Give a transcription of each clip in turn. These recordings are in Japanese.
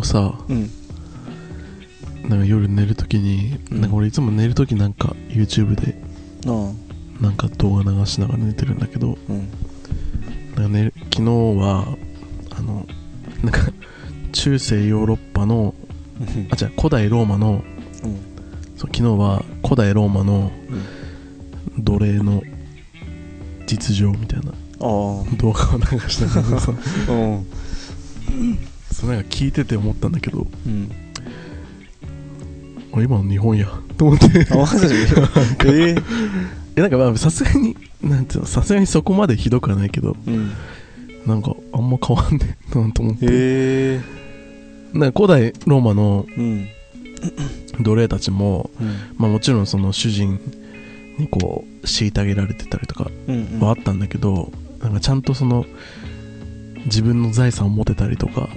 か昨日さうん。なんか夜寝るときに、うん。なんか俺いつも寝るときなんか YouTube でなんか動画流しながら寝てるんだけどうん。なんかね、昨日はあのなんか中世ヨーロッパのあ違う古代ローマのうん。そう昨日は古代ローマの奴隷の実情みたいな動画を流したからさ。うんそうなんか聞いてて思ったんだけどうん。あ今の日本や。と思って。あマジえええなんかまあさすがになんていうのさすがにそこまでひどくはないけどうん。なんかあんま変わんねえなと思って。ええなんか古代ローマのうん。奴隷たちもうん。まあもちろんその主人にこう虐げられてたりとかうん。はあったんだけど、なんかちゃんとその自分の財産を持てたりとか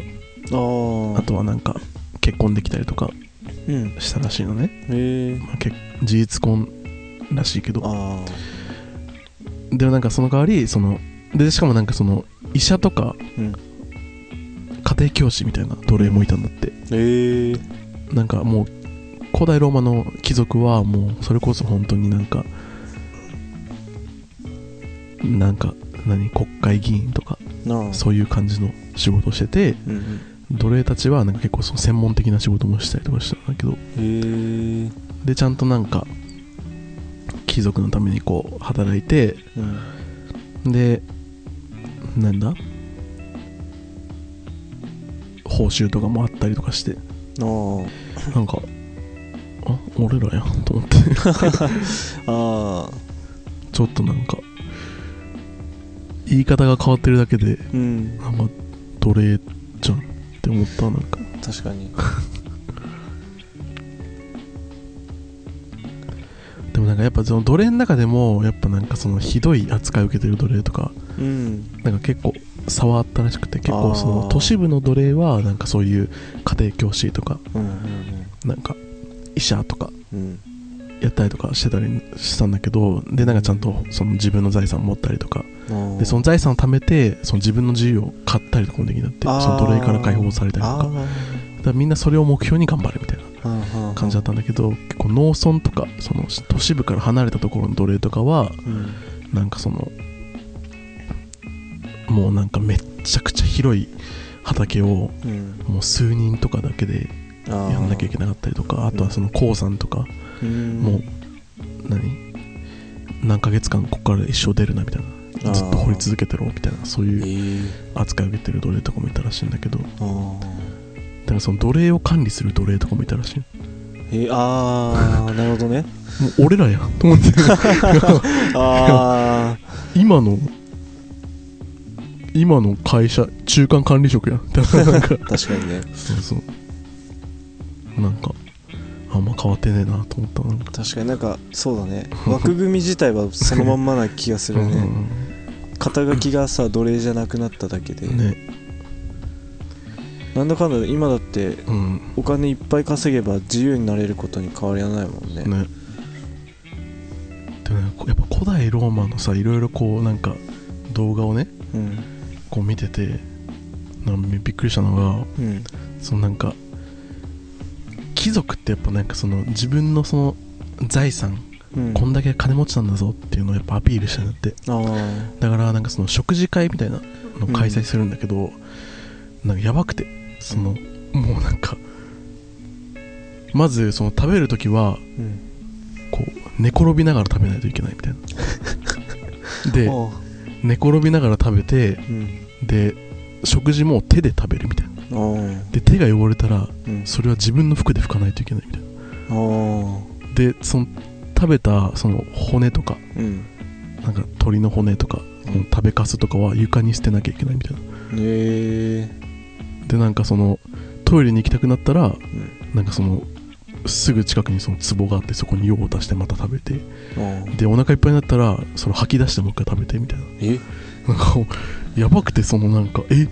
あとはなんか結婚できたりとかうん。したらしいのね、ええまあ、結事実婚らしいけど。あでもなんかその代わりそのでしかもなんかその医者とかあうん。家庭教師みたいな奴隷もいたんだって。ええなんかもう古代ローマの貴族はもうそれこそ本当になんかなんか何国会議員とかそういう感じの仕事をしててうんうん奴隷たちはなんか結構その専門的な仕事もしたりとかしたんだけど。ええでちゃんとなんか貴族のためにこう働いてうん。でなんだ？報酬とかもあったりとかして。あなんかあ俺らやんと思って。あちょっとなんか言い方が変わってるだけでうん。なんか奴隷じゃんって思ったなんか。確かに。でもなんかやっぱその奴隷の中でもやっぱなんかそのひどい扱いを受けてる奴隷とかうん。なんか結構差はあったらしくて結構その都市部の奴隷はなんかそういう家庭教師とかうんなんか医者とかうんうんやったりとかしてたりしたんだけどでなんかちゃんとその自分の財産を持ったりとか。うんでその財産を貯めてその自分の自由を買ったりとかもできなってその奴隷から解放されたりとあかだからみんなそれを目標に頑張るみたいなあ感じだったんだけど結構農村とかその都市部から離れたところの奴隷とかはうん。なんかそのもうなんかめっちゃくちゃ広い畑をうん。もう数人とかだけでやんなきゃいけなかったりとかあとはその鉱山とかうんもう何？何ヶ月間ここから一生出るなみたいな。ずっと掘り続けてろみたいなそうえいうえ扱いを受けてる奴隷とかもいたらしいんだけど。だあからその奴隷を管理する奴隷とかもいたらしい。ーえー、あー なるほどね。もう俺らやんと思って。あ今の今の会社中間管理職やん。だからなんか。あ確かにね。そうそう。なんかあんま変わってねえなと思った確かになんかそうだね。枠組み自体はそのまんまな気がするね。肩書きがさ奴隷じゃなくなっただけで、うんね。なんだかんだで今だってうん。お金いっぱい稼げば自由になれることに変わりはないもんね。ね。でもねやっぱ古代ローマのさいろいろこうなんか動画をねうん。こう見ててなんかびっくりしたのがうん。そのなんか貴族ってやっぱなんかその自分のその財産うん。こんだけ金持ちなんだぞっていうのをやっぱアピールしてんだって。あだからなんかその食事会みたいなのを開催するんだけど、なんかやばくてその、もうなんかまずその食べる時はこう寝転びながら食べないといけないみたいな。であ寝転びながら食べてうん。で食事も手で食べるみたいなで手が汚れたらうん。それは自分の服で拭かないといけないみたいな。でその食べたその骨とかうん。なんか鳥の骨とかこの食べかすとかは床に捨てなきゃいけないみたいな。へえ。でなんかそのトイレに行きたくなったらうん。なんかそのすぐ近くにその壺があってそこに用を足してまた食べて。あでお腹いっぱいになったらその吐き出してもう一回食べてみたいな。え？なんかやばくてそのなんかえ？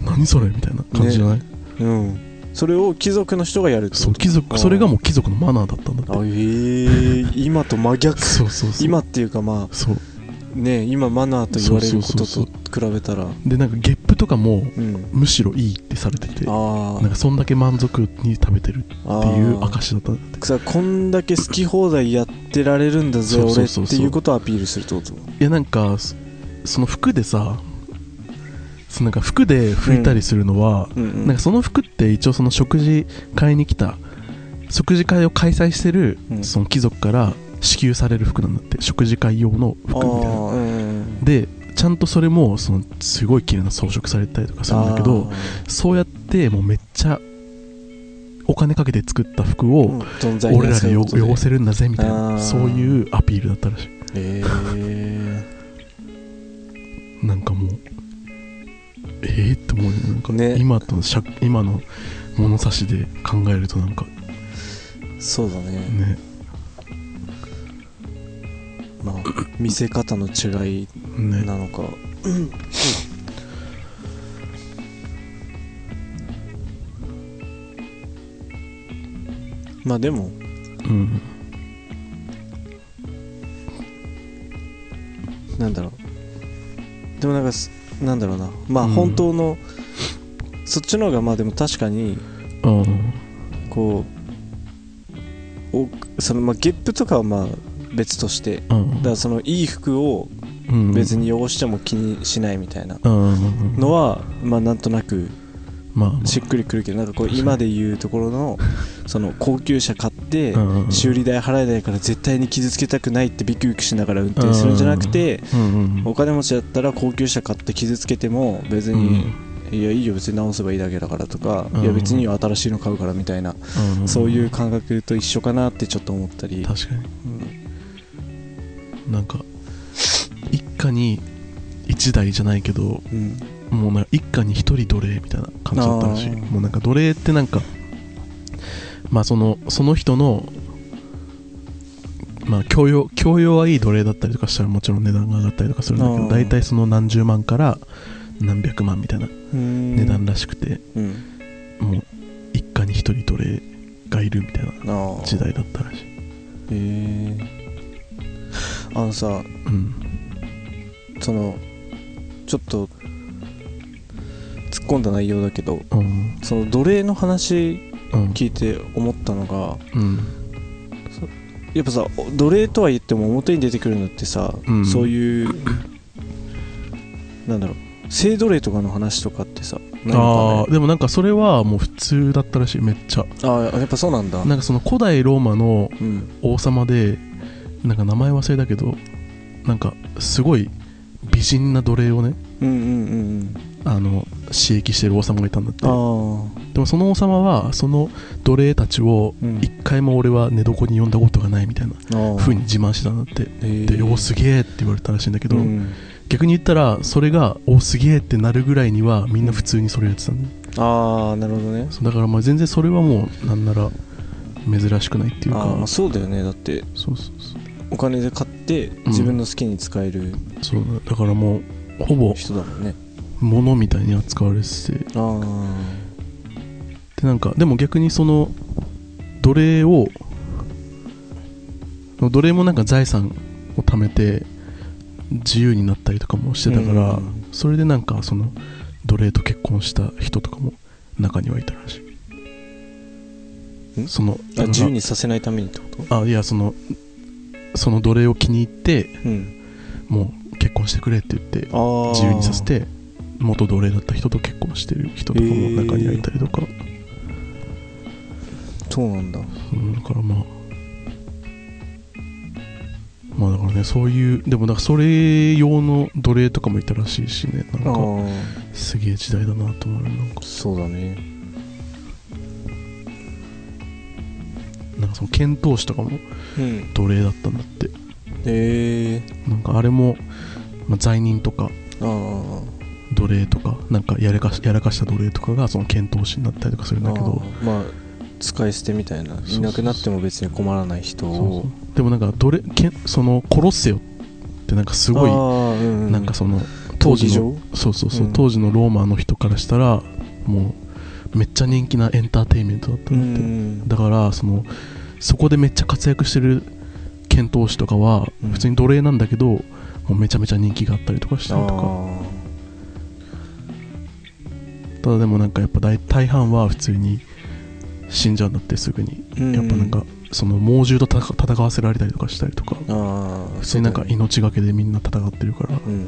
何それみたいな感じじゃない、うん。それを貴族の人がやるってそう貴族それがもう貴族のマナーだったんだって。あへえ今と真逆。そうそうそう。今っていうかまそう。あね今マナーと言われることと比べたら。でなんかゲップとかもうん。むしろいいってされててあなんかそんだけ満足に食べてるあっていうあ証だったって。さこんだけ好き放題やってられるんだぜ俺っていうことをアピールするってこと？いやなんかそその服でさなんか服で拭いたりするのは、うんうんなんかその服って一応その食事会に来た食事会を開催してるうん。その貴族から支給される服なんだって食事会用の服みたいな。でちゃんとそれもそのすごい綺麗な装飾されたりとかするんだけどそうやってもうめっちゃお金かけて作った服を俺らでよそういうこと汚せるんだぜみたいなそういうアピールだったらしへえい なんかもうえー、って思うよなんかね。今としゃ今の物差しで考えるとなんか。そうだね。ね。まあ見せ方の違いね。なのか。まあでもうん。なんだろう。でもなんかすなんだろうな。まあうん。本当の、そっちの方がまあでも確かにうん。こうおそのまあゲップとかはまあ別としてだうん。からそのいい服をうん。別に汚しても気にしないみたいなうん。のはまあなんとなくしっくりくるけどなんかこう今で言うところのその高級車買ってうんうん修理代払えないから絶対に傷つけたくないってビクビクしながら運転するんじゃなくてお金持ちだったら高級車買って傷つけても別にいやいいよ別に直せばいいだけだからとかうんいや別に新しいの買うからみたいなうんそういう感覚と一緒かなってちょっと思ったり。確かに。うん。なんか一家に一台じゃないけどうん。もうなんか一家に一人奴隷みたいな感じだったらしい。もうなんか奴隷ってなんかまあそのその人のまあ教養教養はいい奴隷だったりとかしたらもちろん値段が上がったりとかするんだけど大体その何十万から何百万みたいなうん。値段らしくて、うん。もう一家に一人奴隷がいるみたいな時代だったらしい。へえあのさうん。そのちょっと突っ込んだ内容だけどうん。その奴隷の話うん聞いて思ったのがうん。やっぱさ奴隷とは言っても表に出てくるのってさ、うん。そういうなんだろう性奴隷とかの話とかってさね？あでもなんかそれはもう普通だったらしいめっちゃ。ああやっぱそうなんだ。なんかその古代ローマのうん。王様でなんか名前忘れたけどなんかすごい美人な奴隷をねうんうんうんあの刺激してる王様がいたんだって。うんでもその王様はその奴隷たちをうん。一回も俺は寝床に呼んだことがないみたいなあああ風に自慢してたんだって。で「おすげえ」って言われたらしいんだけど、うん。逆に言ったらそれが「おすげえ」ってなるぐらいにはみんな普通にそれやってたんだ。よああなるほどね。だからまあ全然それはもうなんなら珍しくないっていうか。あそうだよね。だってそうそうそう。お金で買って自分の好きに使えるそうだからもうほぼ人だもんね物みたいに扱われてて。あでなんかでも逆にその奴隷を奴隷もなんか財産を貯めて自由になったりとかもしてたから、うん。それでなんかその奴隷と結婚した人とかも中にはいたらしい。ん？そのああ自由にさせないためにってこと？あいやそのその奴隷を気に入ってうん。もう結婚してくれって言って自由にさせて元奴隷だった人と結婚してる人とかも中にはいたりとか、そうなんだ。うんだからまあ。まあだからねそういうでもなんかそれ用の奴隷とかもいたらしいしね。なんあかあすげえ時代だなと思う。よなんか。そうだね。なんかその遣唐使とかもうん。奴隷だったんだって。へえなんかあれもまあ、罪人とかああ奴隷とかなんかやらかしやらかした奴隷とかがその剣闘士になったりとかするんだけど。まあ使い捨てみたいな。いなくなっても別に困らない人そうをそう。でもなんか奴隷けんその殺せよってなんかすごいうんうん。なんかその当時のそうそうそう、うん。当時のローマの人からしたらもうめっちゃ人気なエンターテインメントだったうんだって、ん。だからそのそこでめっちゃ活躍してる剣闘士とかはうん。普通に奴隷なんだけど、もうめちゃめちゃ人気があったりとかしたりとか。あただでもなんかやっぱ大大半は普通に死んじゃうんだってすぐに、ーやっぱなんかその猛獣と戦戦わせられたりとかしたりとか。普通になんか命がけでみんな戦ってるから。うんうんう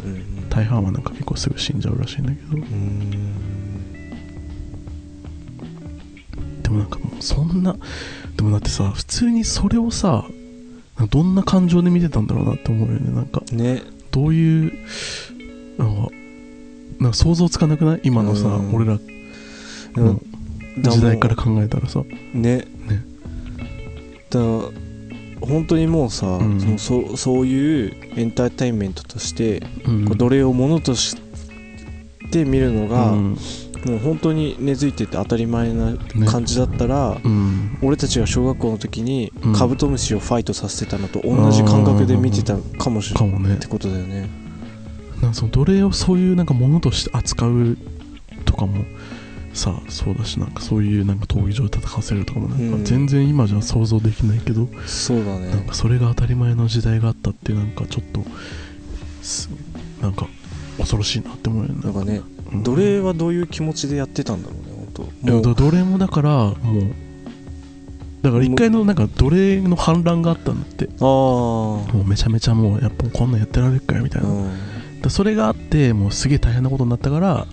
ん。大半はなんか結構すぐ死んじゃうらしいんだけど。でもなんかもうそんなでもだってさ普通にそれをさどんな感情で見てたんだろうなって思うよね。なんかね。どういうなんかなんか想像つかなくない？今のさ、うん。俺ら。でのも時代から考えたらさ。ね。ね。だから本当にもうさ、うん。そのそそういうエンターテインメントとして、うん。こう奴隷をものとして見るのが、うん。もう本当に根付いてて当たり前な感じだったら、うん。俺たちが小学校の時にうん。カブトムシをファイトさせてたのと同じ感覚で見てたかもしれかもね。ないってことだよねなんかその奴隷をそういうなんかものとして扱うとかもさそうだしなんかそういうなんか闘技場で戦わせるとかもなんうん。か全然今じゃ想像できないけど、そうだね。なんかそれが当たり前の時代があったってなんかちょっとすなんか恐ろしいなって思うよね。なんかねうん。奴隷はどういう気持ちでやってたんだろうね本当もうだ奴隷もだからもうだから一回のなんか奴隷の反乱があったんだって。あもうめちゃめちゃもうやっぱこんなんやってられるかよみたいな、あうんだそれがあってもうすげえ大変なことになったから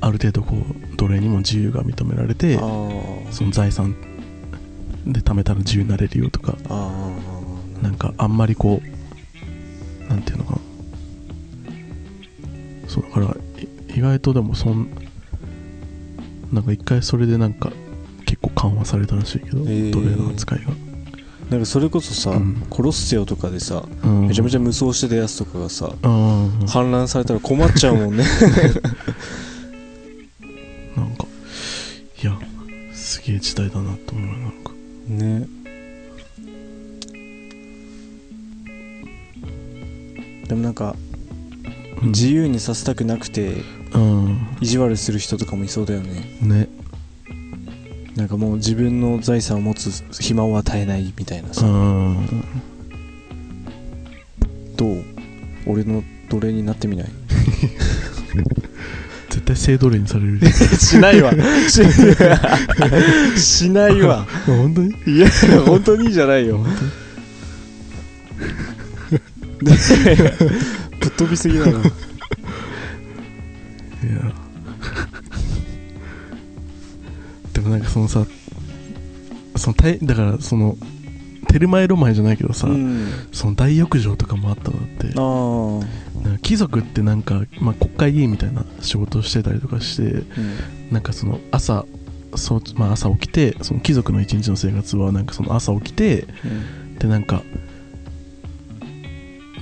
ある程度こう奴隷にも自由が認められてあー。その財産で貯めたら自由になれるよとかあー。なんかあんまりこうなんていうのかな。そうだからい意外とでもそんなんか一回それでなんか結構緩和されたらしいけど、ー。奴隷の扱いが、なんかそれこそさ、うん。コロッセオとかでさうん、めちゃめちゃゃ無双してたやつとかがさうん。反乱されたら困っちゃうもんね。なんかいやすげえ時代だなと思うなんか。ね。でもなんかうん。自由にさせたくなくてうん。意地悪する人とかもいそうだよね。ねなんかもう自分の財産を持つ暇を与えないみたいなうさ、ん。どう？俺の奴隷になってみない？絶対性奴隷にされる。しないわ。し しないわ。本当に？いや本当にじゃないよ。本ぶっ飛びすぎだなそのさその大だからそのテルマエロマエじゃないけどさ、うん。その大浴場とかもあったのって。なんか貴族ってなんか、まあ、国会議員みたいな仕事をしてたりとかしてうん。なんかその朝そう、まあ、朝起きてその貴族の一日の生活はなんかその朝起きてでなんか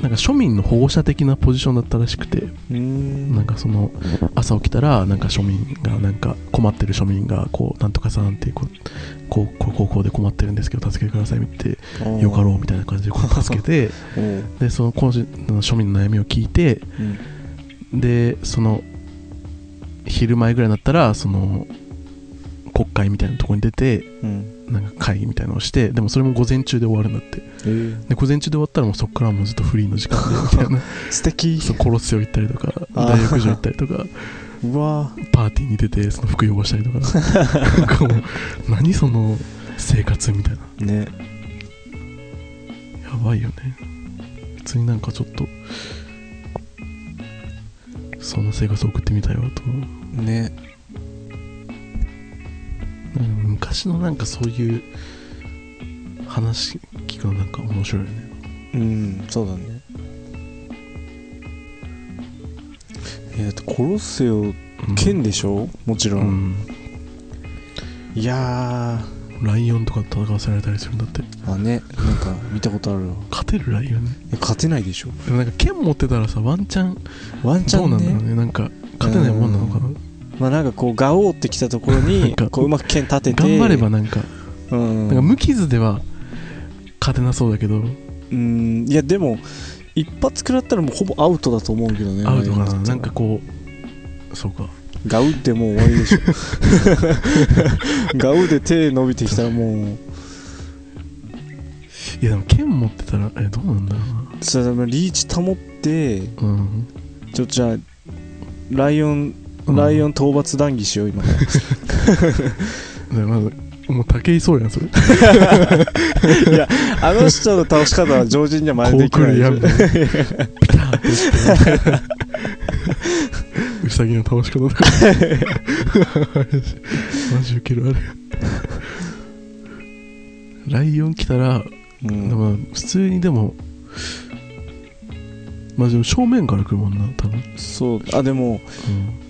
なんか庶民の保護者的なポジションだったらしくてうんなんかその朝起きたらなんか庶民がなんか困ってる庶民がこうなんとかさんってこうこうこうこうで困ってるんですけど助けてくださいってよかろうみたいな感じでこう助けて でそのの庶民の悩みを聞いてうん。でその昼前ぐらいになったらその国会みたいなところに出てうん。なんか会議みたいなのをしてでもそれも午前中で終わるんだって。えー。で午前中で終わったらもうそこからもうずっとフリーの時間でみたいな。素敵。そうコロッセオ行ったりとか大浴場行ったりとかうわパーティーに出てその服汚したりとか。何その生活みたいな。ね。やばいよね。普通になんかちょっとそんな生活を送ってみたいわとねうん。昔のなんかそういう話聞くのなんか面白いよね。うんそうだね。えだってコロッセオうん剣でしょ？もちろ、うん。んいやライオンとかと戦わせられたりするんだって。あね。なんか見たことあるわ。勝てるライオンね。え勝てないでしょ？でもなんか剣持ってたらさワンチャンワンチャンどうなんだろうねね。なんか勝てないもんなのかなまあなんかこうガオーってきたところに かこううまく剣立てて頑張ればなんかうん。なんか無傷では勝てなそうだけど。うん。いやでも一発食らったらもうほぼアウトだと思うけどね。アウトかな。なんかこうそうか。ガウってもう終わりでしょ。ガウで手伸びてきたらもう。いやでも剣持ってたらえどうなんだろそれでもリーチ保ってうなうん。ちょっとじゃあライオンうんライオン討伐談義しよう今。で まずもう武井壮やんそれ。あの人の倒し方は常人には真似こう来できない。るやみたいな。ピターってして。うさぎの倒し方とか マジウケるあれ。ライオン来たらうん。普通にでもまあでも正面から来るもんな多分、そう。あでも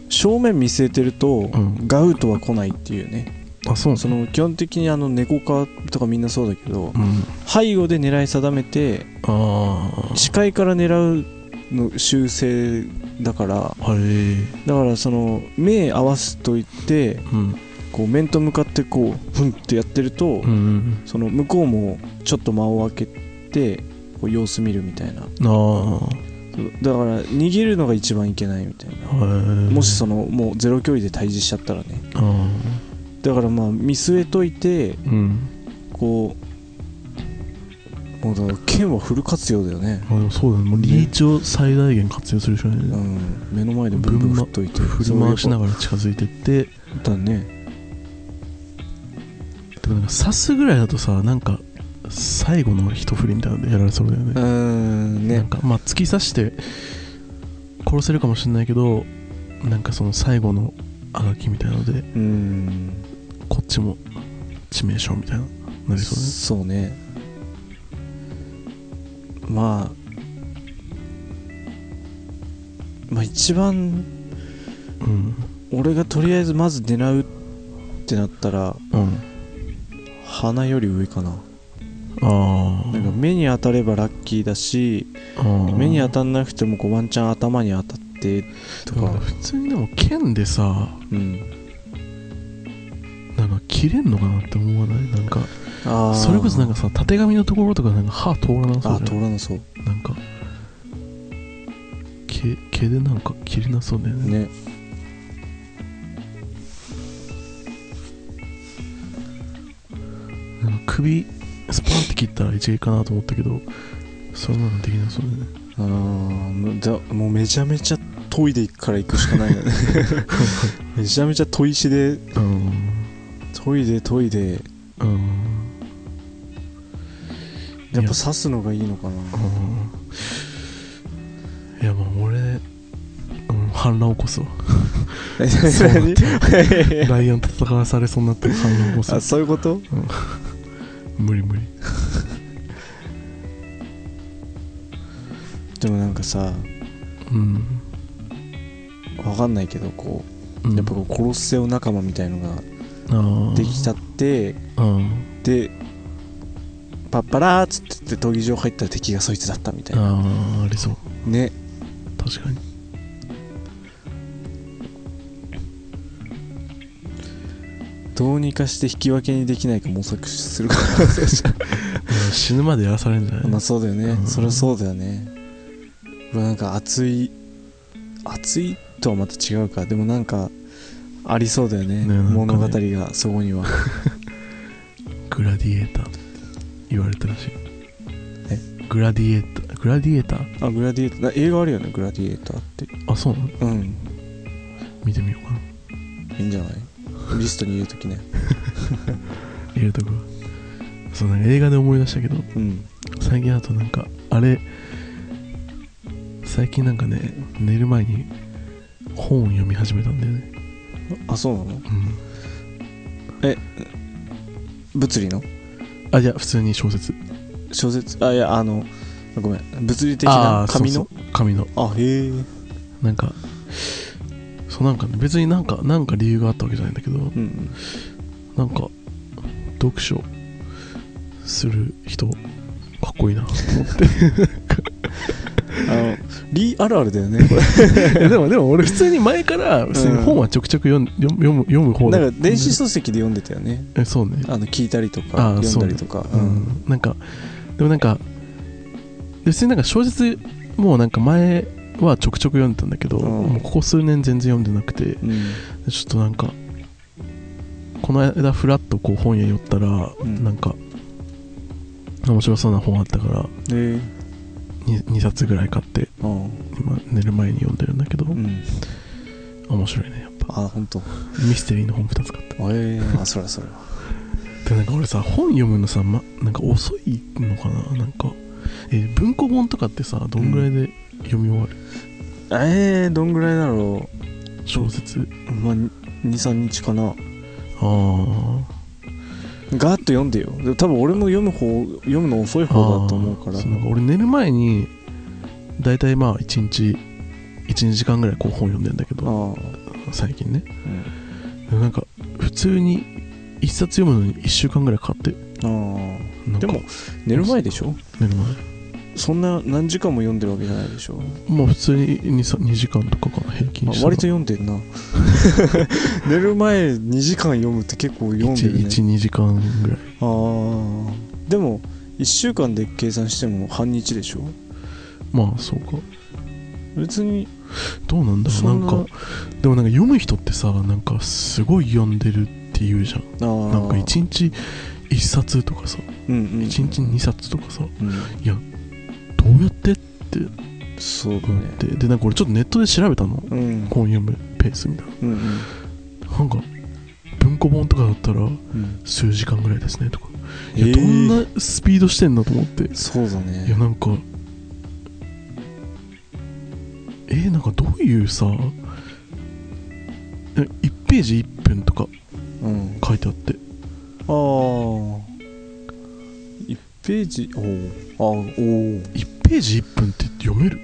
正面見据えてると、うん。ガウトは来ないっていうね。あそう。その基本的にあの猫科とかみんなそうだけどうん。背後で狙い定めてあ視界から狙うの習性だからだからその目合わすといってうん。こう面と向かってこうふんってやってると、うんうんその向こうもちょっと間を空けてこう様子見るみたいなだから逃げるのが一番いけないみたいな。もしそのもうゼロ距離で対峙しちゃったらね。あだからまあ見据えといてあうん。こうもうだから剣はフル活用だよね。まあでもそうだね。もうリーチを最大限活用するしかないね。うん。目の前でブンブン振っといて振り回しなががら近づいてって。らだね。でもなんか刺すぐらいだとさなんか最後の一振りみたいなのでやられそうだよね。うーんなんねかまあ突き刺して殺せるかもしれないけどなんかその最後のあがきみたいなのでうん。こっちも致命傷みたいななりそうそうね。まあまあ一番ねうん。俺がとりあえずまず狙うってなったらうん。鼻より上かななんか目に当たればラッキーだし目に当たんなくてもこうワンチャン頭に当たってとだか普通にでも剣でさうん。なんか切れんのかなって思わない？なんかそれこそなんかさたてがみのところとかなんか歯通らなそうあじ通らなそう。なんか毛毛でなんか切れなそうだよね。ね。首スパンって切ったら一撃かなと思ったけどそんなのできなそうだよねあーもうだもうめちゃめちゃ研いでから行くしかないよね。めちゃめちゃ砥石でうん。研いで研いでうん。やっぱ刺すのがいいのかな。うん。いやまあ俺、うん、反乱起こすわ。ライオンと戦わされそうになって反乱起こすあそういうこと？無理無理。でもなんかさうん、わかんないけどこう、うん。やっぱこう殺せオ仲間みたいのができたってうんでパッパラーっつってって闘技場入ったら敵がそいつだったみたいな。ああありそう。ね。確かにどうにかして引き分けにできないか模索するか。うん死ぬまでやらされるんじゃない？まあそうだよね、うん。そりゃそうだよね。うわなんか熱い熱いとはまた違うか。でもなんかありそうだよね。ねね。物語がそこには。グラディエーター。言われたらし。いえ？グラディエーター。グラディエーター？あグラディエーター。映画あるよねグラディエーターって。あそうなの？うん。見てみようかな。いいんじゃない？リストに入れときね。入れとくわそうなんか映画で思い出したけどうん。最近あとなんかあれ最近なんかね寝る前に本を読み始めたんだよね。あそうなの？うん。物理の？あいや普通に小説。小説？あいやあのごめん。物理的あなー紙の？紙の。あへえ。なんかそうなんかね別になんかなんか理由があったわけじゃないんだけどうんなんか読書する人かっこいいなと思って。あのリあるあるだよねこ いやでもでも俺普通に前から普通に本はちょくちょく読ん読む読む読む方なんか電子書籍で読んでたよね。えそうね。あの聞いたりとあかー読んだりとか。う、ん、なんかでもなんか別になんか小説もうなんか前はちょくちょく読んでたんだけど、うん。もうここ数年全然読んでなくてうん。ちょっとなんかこの間フラッとこう本屋寄ったら、うん。なんか面白そうな本あったからで 2, 2冊ぐらい買ってあ今寝る前に読んでるんだけど、ーうん。面白いねやっぱ。あ本当ミステリーの本2つ買った。ええあそれはそれは。でなんか俺さ本読むのさ、ま、なんか遅いのかななんか。え文庫本とかってさどんぐらいで読み終わる、えー、どんぐらいだろ小説？うまあ23日かな。あガーッと読んでよ。で多分俺も読む方読むの遅いあ方だと思うから。そうなんか俺寝る前に大体まあ1日12時間ぐらいこう本読んでんだけあどあ、最近ね。うん。なんか普通に1冊読むのに1週間ぐらいかかって。でも寝る前でしょ？寝るそんな何時間も読んでるわけじゃないでしょ、前まあ普通に 2, さ2時間とかかな平均したらあ割と読んでんな。寝る前2時間読むって結構読んでるね。12時間ぐらい。ああでも1週間で計算しても半日でしょ？まあそうか。別に。どうなんだろうんな。んかでもなんか読む人ってさなんかすごい読んでるって言うじゃん。ああなんか1日1冊とかさ。うんうん。1日2冊とかさ。うんどうやって？って。そうだって、でなんか俺ちょっとネットで調べたの。うん。本読むペースみたいうんうん。ななんか文庫本とかだったらうん。数時間ぐらいですねとか。いや、えーどんなスピードしてんのと思って。そうだいやねなんかえー、なんかどういうさえ1ページ1分とかうん。書いてあって。ああ1ページおおあおお1ページ1分って読める？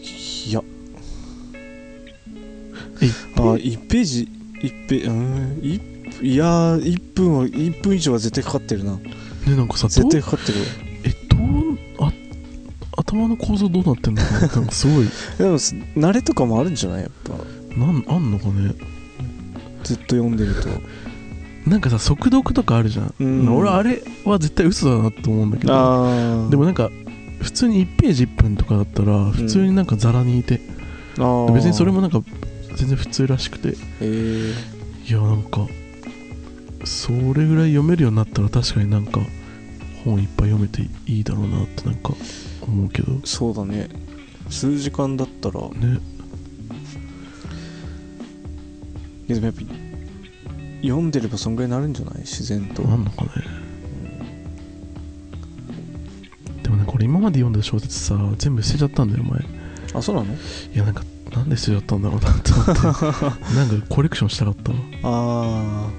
いや。えあ1ページ1ペうんいいやー1分は1分以上は絶対かかってるな。ねなんかさど絶う対かかってる。えどうあ頭の構造どうなってんのかな？なんかすごい。でもす慣れとかもあるんじゃない？やっぱ。なんあんのかね？ずっと読んでるとなんかさ速読とかあるじゃん、うん。俺あれは絶対嘘だなと思うんだけどでもなんか普通に1ページ1分とかだったら普通になんかザラにいて、あー。別にそれもなんか全然普通らしくて。えー、いやなんかそれぐらい読めるようになったら確かになんか本いっぱい読めていいだろうなってなんか思うけど。ねそうだね。数時間だったら。いやでもやっぱ読んでればそんぐらいになるんじゃない？自然と。なんのかねでもなんか俺今まで読んだ小説さ全部捨てちゃったんだよ前。いあそうなの？やなんかなんで捨てちゃったんだろうなって思って。なんかコレクションしたかったわ。ああ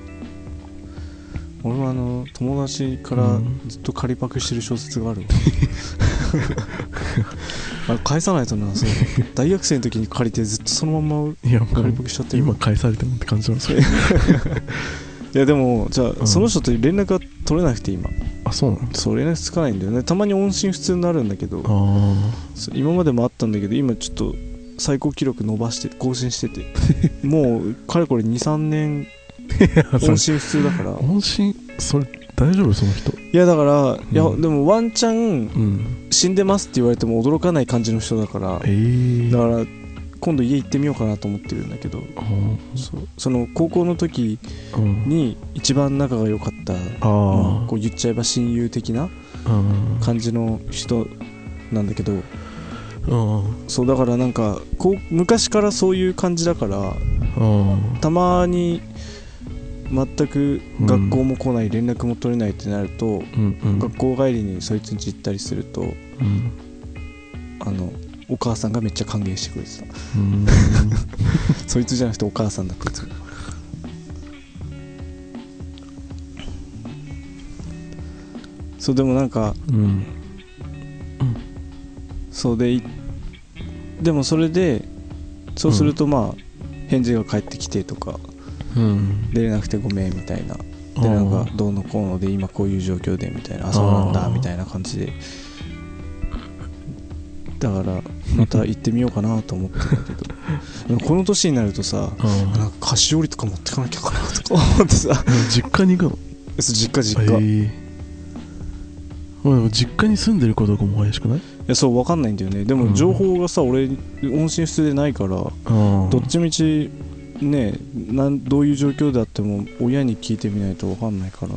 俺もあの友達からうん。ずっと借りパクしてる小説があるわ あれ返さないとなそう 大学生の時に借りてずっとそのまんまいやも借りうパクしちゃってる。今返されてもって感じなんですよ。いやでもじゃあ、うん。その人と連絡が取れなくて今。あそうなのそう連絡つかないんだよね。たまに音信不通になるんだけど。今までもあったんだけど今ちょっと最高記録伸ばして更新してて。もうかれこれ23年音信不通だから。音信それ大丈夫その人？いやだから、いやうん。でもワンチャンうん。死んでますって言われても驚かない感じの人だからええだから今度家行ってみようかなと思ってるんだけどあそう。その高校の時ーうん。に一番仲が良かったあまあーこう言っちゃえば親友的なうん。感じの人なんだけどうん。そうだからなんかこう昔からそういう感じだからうん。たまに全く学校も来ない、連絡も取れないってなると、学校帰りにそいつん家行ったりするとうん。あのお母さんがめっちゃ歓迎してくれてた。うん。そいつじゃなくてお母さんだったいつもそうでもなんかうん。そうでいでもそれでそうするとまあ、返事が返ってきてとかうん。出れなくてごめんみたいな。でなんかどうのこうので今こういう状況でみたいな。あそうなんだみたいな感じで。だからまた行ってみようかなと思ってるんだけど。でもこの年になるとさなんか菓子折りとか持ってかなきゃかなとか思ってさ。実家に行くの？実家実家、いええまあでも実家に住んでるかどうかも怪しくない？やそう分かんないんだよね。でうん。も情報がさ、俺音信不通でないからどっちみちねなんどういう状況であっても親に聞いてみないと分かんないから。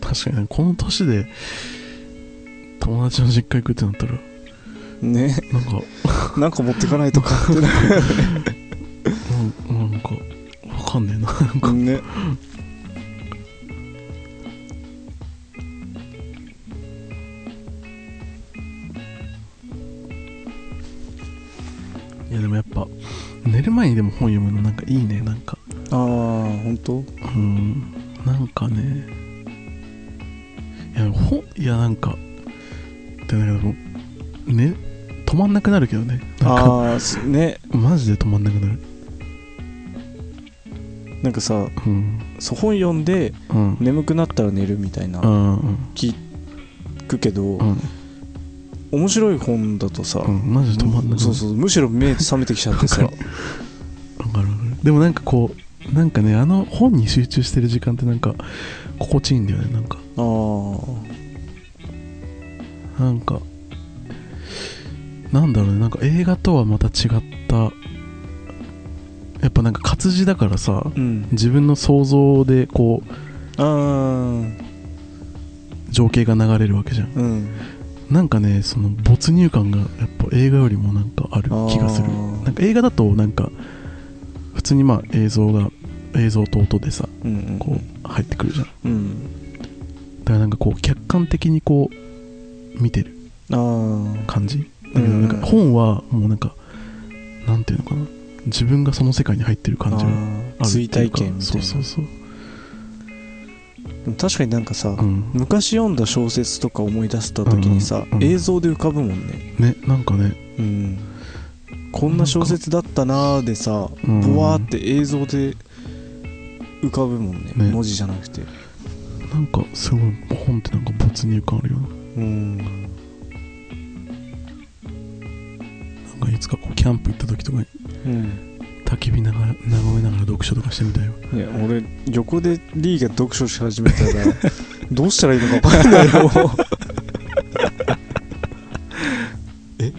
確かにねこの年で友達の実家行くってなったらね。なんか なんか持ってかないとか。ってななんなんかわかんねえななんか。ねいやでもやっぱ寝る前にでも本読むのなんかいいねなんか。ああ本当？うん。なんかねいや本いやなんかでなんかもうね止まんなくなるけどね。なんかああすね。マジで止まんなくなる。なんかさうん。そう本読んでうん。眠くなったら寝るみたいなうんうん。聞くけど、うん面白い本だとさ、うんマジで止まんなくなる。そうそうむしろ目覚めてきちゃってさ。でもなんかこうなんかねあの本に集中してる時間ってなんか心地いいんだよねなんか。ああなんかなんだろうねなんか映画とはまた違ったやっぱなんか活字だからさうん。自分の想像でこうあ情景が流れるわけじゃん。あうんなんかねその没入感がやっぱ映画よりもなんかある気がする。なんか映画だとなんか普通にまあ映像が映像と音でさうんうん。こう入ってくるじゃん。だうん。からなんかこう客観的にこう見てる感じ。だけどなんか本はもうなんかなんていうのかな。自分がその世界に入ってる感じがあるっていうか。そうそうそう確かになんかさ、うん。昔読んだ小説とか思い出した時にさ、うんうんうん。映像で浮かぶもんね。ねなんかね。うん。こんな小説だったなーでさうん。ブワーって映像で浮かぶもんね。ね。文字じゃなくて。なんかすごい本ってなんか没入感あるようん。ななんかいつかこうキャンプ行った時とかにうん焚き火ながら眺めながら読書とかしてみたいよいや俺横でリーが読書し始めたら どうしたらいいのか分かんないよ。え？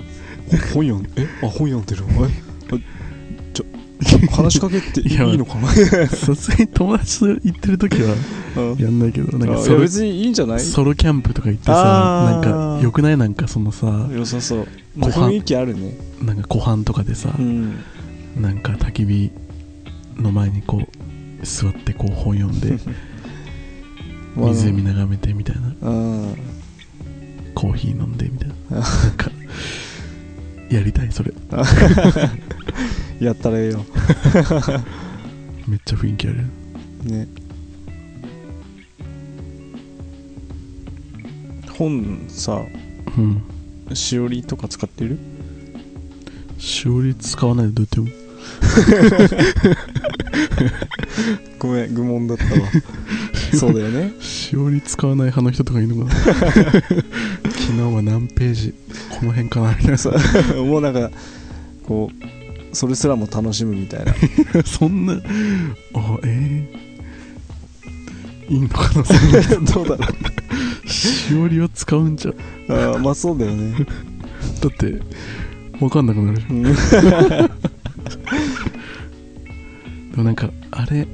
本読んえ？あ本読んでる。え？あちょ話しかけていいのかな？さすがに友達と行ってる時はうん。やんないけどなんかあいソロや別にいいんじゃない？ソロキャンプとか行ってさなんかよくない？なんかそのさ良さそう。雰囲気あるね。なんか湖畔とかでさ、うんなんか焚き火の前にこう座ってこう本読んで 湖眺めてみたいな。うん。コーヒー飲んでみたいな。なんかやりたいそれ。やったらええよ。めっちゃ雰囲気ある。ね。本さうん。しおりとか使ってる？しおり使わないでどうやって読む？ごめん愚問だったわ。そうだよね。しおり使わない派の人とかいるのかな。昨日は何ページ。この辺かなみたいなそうもうなんかこうそれすらも楽しむみたいな。そんなあえー、いいのかなそんな。どうだろう。しおりを使うんじゃ。あーまあそうだよね、だって分かんなくなるじゃん、でもなんかあれ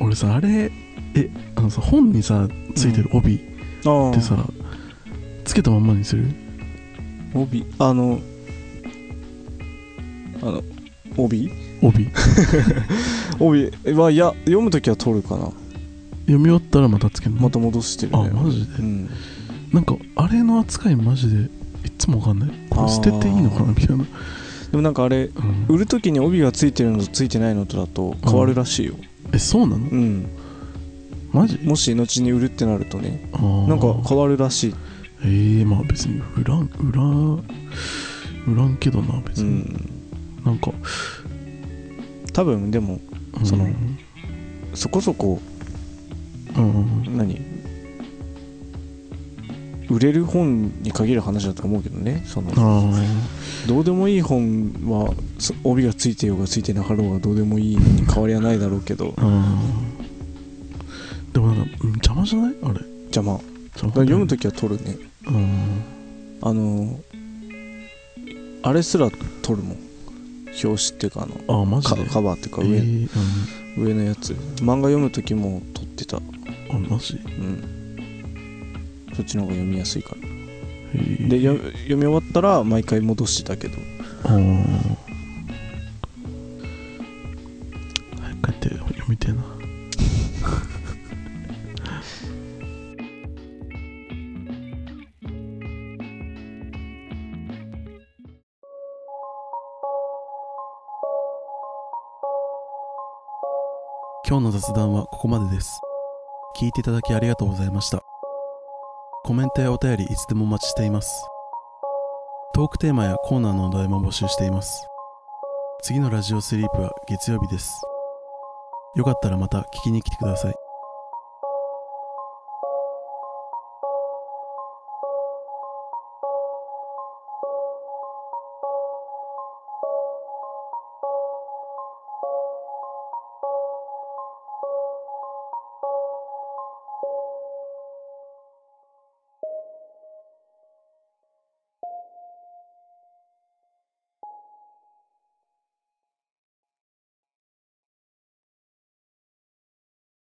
俺さあれえあのさ本にさついてる帯あってさ、つけたまんまにする？帯。あのあの帯？帯。帯。はいや読むときは取るかな。読み終わったらまたつけるの？また戻してるね。あマジで？うん。なんかあれの扱いマジでいっつもわかんない。これ捨てていいのかな？みたいな、でもなんかあれうん。売るときに帯がついてるのとついてないのとだと変わるらしいよ。えそうなの？うん、マジ？もし後に売るってなるとねなんか変わるらしい。えー、まあ別に売らん売らん売らんけどな別に、うん。なんか、多分でもうん。そのそこそこうんうん。何？売れる本に限る話だと思うけどねその。あどうでもいい本はそ帯がついてようがついてなかろうがどうでもいいのに変わりはないだろうけど。でもなんかうん邪魔じゃない？あれ。邪魔。読む時は取るね。うん。あのあれすら取るもん。表紙っていうかあのあマジで？カカバーっていうかえ上,、ー上のやつ。漫画読む時も取ってた。うんあマジ？うんそっちの方が読みやすいから。えー。でよ読み終わったら毎回戻してたけど。あー。早く帰って読みてえな。今日の雑談はここまでです。聞いていただきありがとうございましたコメントやお便りいつでもお待ちしています。トークテーマやコーナーのお題も募集しています。次のラジオスリープは月曜日です。よかったらまた聞きに来てください。